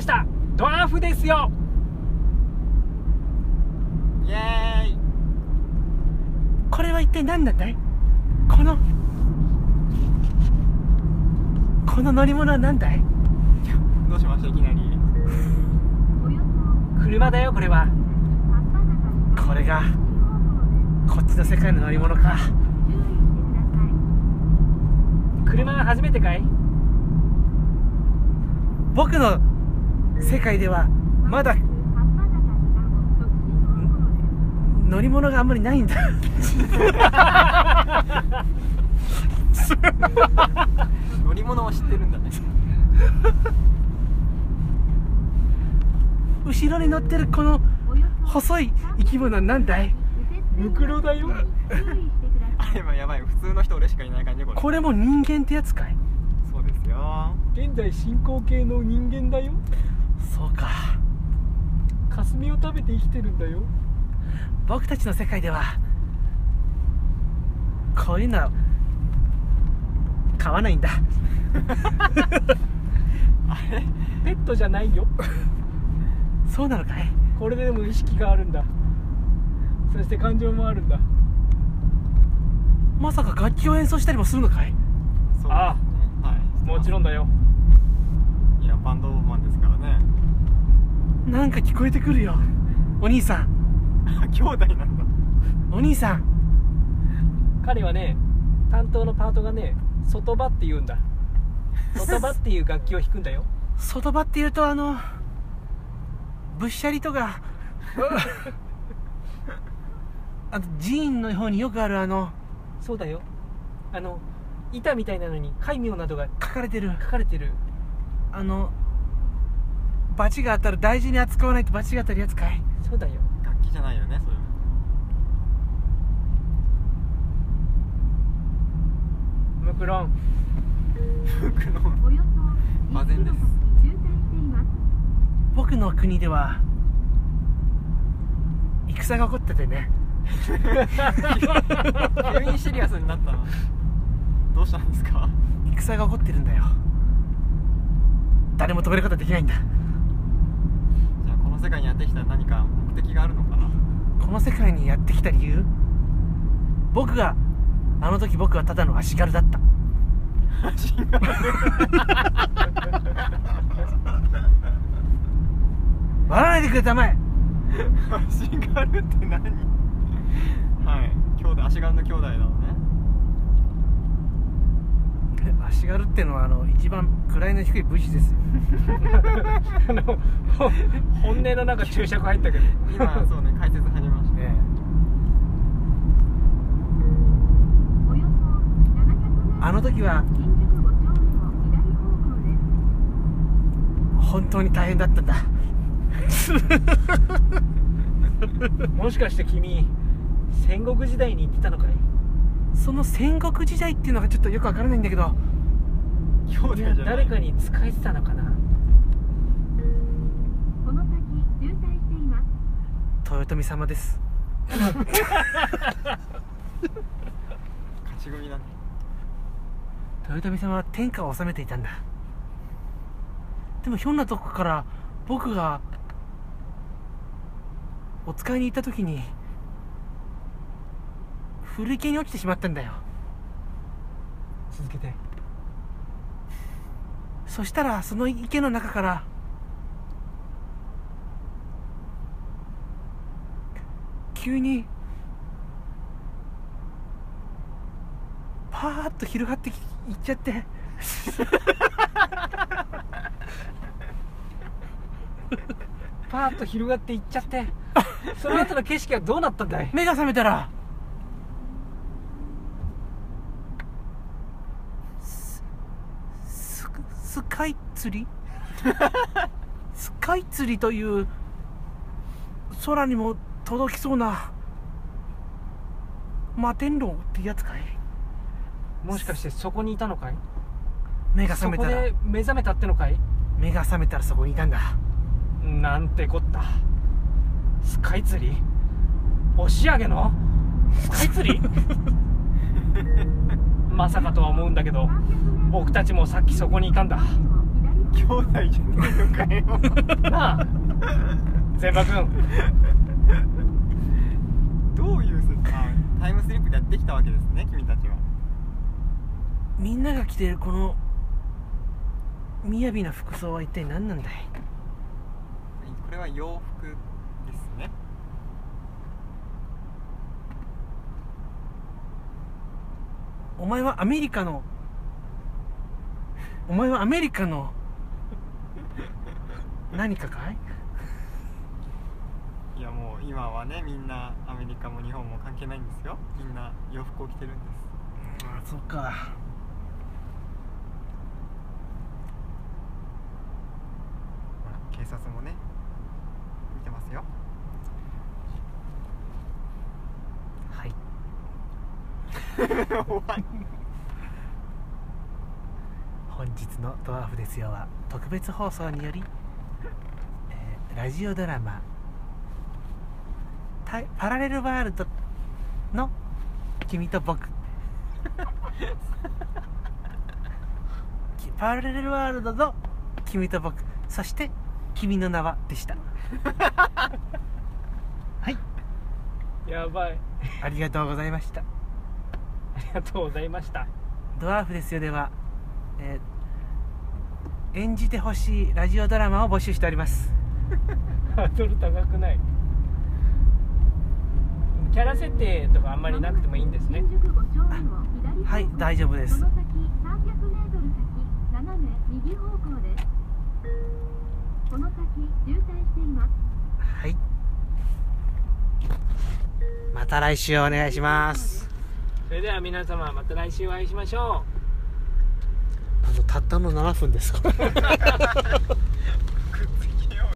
ました。ドワーフですよ。イエーイ。これは一体何なんだい？このこの乗り物は何だい？どうしました？いきなり。車だよこれは。これがこっちの世界の乗り物か。車は初めてかい？僕の世界ではまだ乗り物があんまりないんだ。乗り物を知ってるんだね。後ろに乗ってるこの細い生き物は何だい？ムクロだよ。あれはやばい普通の人俺しかいない感じこれ。これも人間ってやつかい？そうですよ。現在進行形の人間だよそうか。霞を食べて生きてるんだよ。僕たちの世界ではこういうのは買わないんだ。あれ？ペットじゃないよ。そうなのかい？これでも意識があるんだ。そして感情もあるんだ。まさか楽器を演奏したりもするのかい？そうですね。あはい。もちろんだよバンドマンですからね。なんか聞こえてくるよ。お兄さん。あ 兄弟なんだ。お兄さん。彼はね担当のパートがね外場って言うんだ。外場っていう楽器を弾くんだよ。外場っていうとあのぶっしゃりとか。あと寺院の方によくあるあの。そうだよ。あの板みたいなのに戒名などが書かれてる。書かれてる。あの罰が当たる大事に扱わないと罰が当たるやつかい？そうだよ。楽器じゃないよねそれムクロン。服の馬前です。僕の国では戦が起こっててね。急にシリアスになったのどうしたんですか？戦が起こってるんだよ。誰も止めることはできないんだの世界にやってきた何か目的があるのかな？この世界にやってきた理由？僕があの時僕はただの足軽だった。笑わないでくれたまえ。足軽って何？はい。兄弟足軽の兄弟なのね 足軽ってのはあの一番位の低い武士ですよ。あのほ本音のなんか注釈入ったけど。今そうね解説始めました。ええ。あの時は本当に大変だったんだ。もしかして君戦国時代に行ってたのかい？その戦国時代っていうのがちょっとよくわからないんだけど。兄弟じゃない誰かに仕えてたのかな？豊臣様です。勝ち組だね。豊臣様は天下を治めていたんだ。でもひょんなとこから僕がお使いに行った時に古池に落ちてしまったんだよ。続けて。そしたらその池の中から急にパーッと広がってきいっちゃって。パーッと広がっていっちゃって。その後の景色はどうなったんだい？目が覚めたらスススカイツリ スカイツリという空にも届きそうな摩天楼ってやつかい？もしかしてそこにいたのかい？目が覚めたら。で目覚めたってのかい？目が覚めたらそこにいたんだ。なんてこった。スカイツリー？押上の？スカイツリー？まさかとは思うんだけど僕たちもさっきそこにいたんだ。兄弟じゃないのかよ。なあ千葉君どういうタイムスリップでやってきたわけですね君たちは。みんなが着てるこの雅な服装は一体何なんだい？これは洋服ですねお前はアメリカのお前はアメリカの何かかい？いやもう今はねみんなアメリカも日本も関係ないんですよ。みんな洋服を着てるんです。あそっか。ほら警察もね見てますよはい終わり 本日の「ドワーフですよ」は特別放送により、えーラジオドラマタイ「パラレルワールド」の「君と僕」き パラレルワールドの「君と僕」そして「君の名は」でした。はい。やばい。ありがとうございましたありがとうございました。ドワーフですよでは、えー演じてほしいラジオドラマを募集しております。ハードル高くない？キャラ設定とかあんまりなくてもいいんですね。新宿5丁目を左方向はい大丈夫です。その先300メートル先斜め右方向です。この先渋滞しています。はい。また来週お願いしますそれでは皆様また来週お会いしましょう。あのたったの7分ですか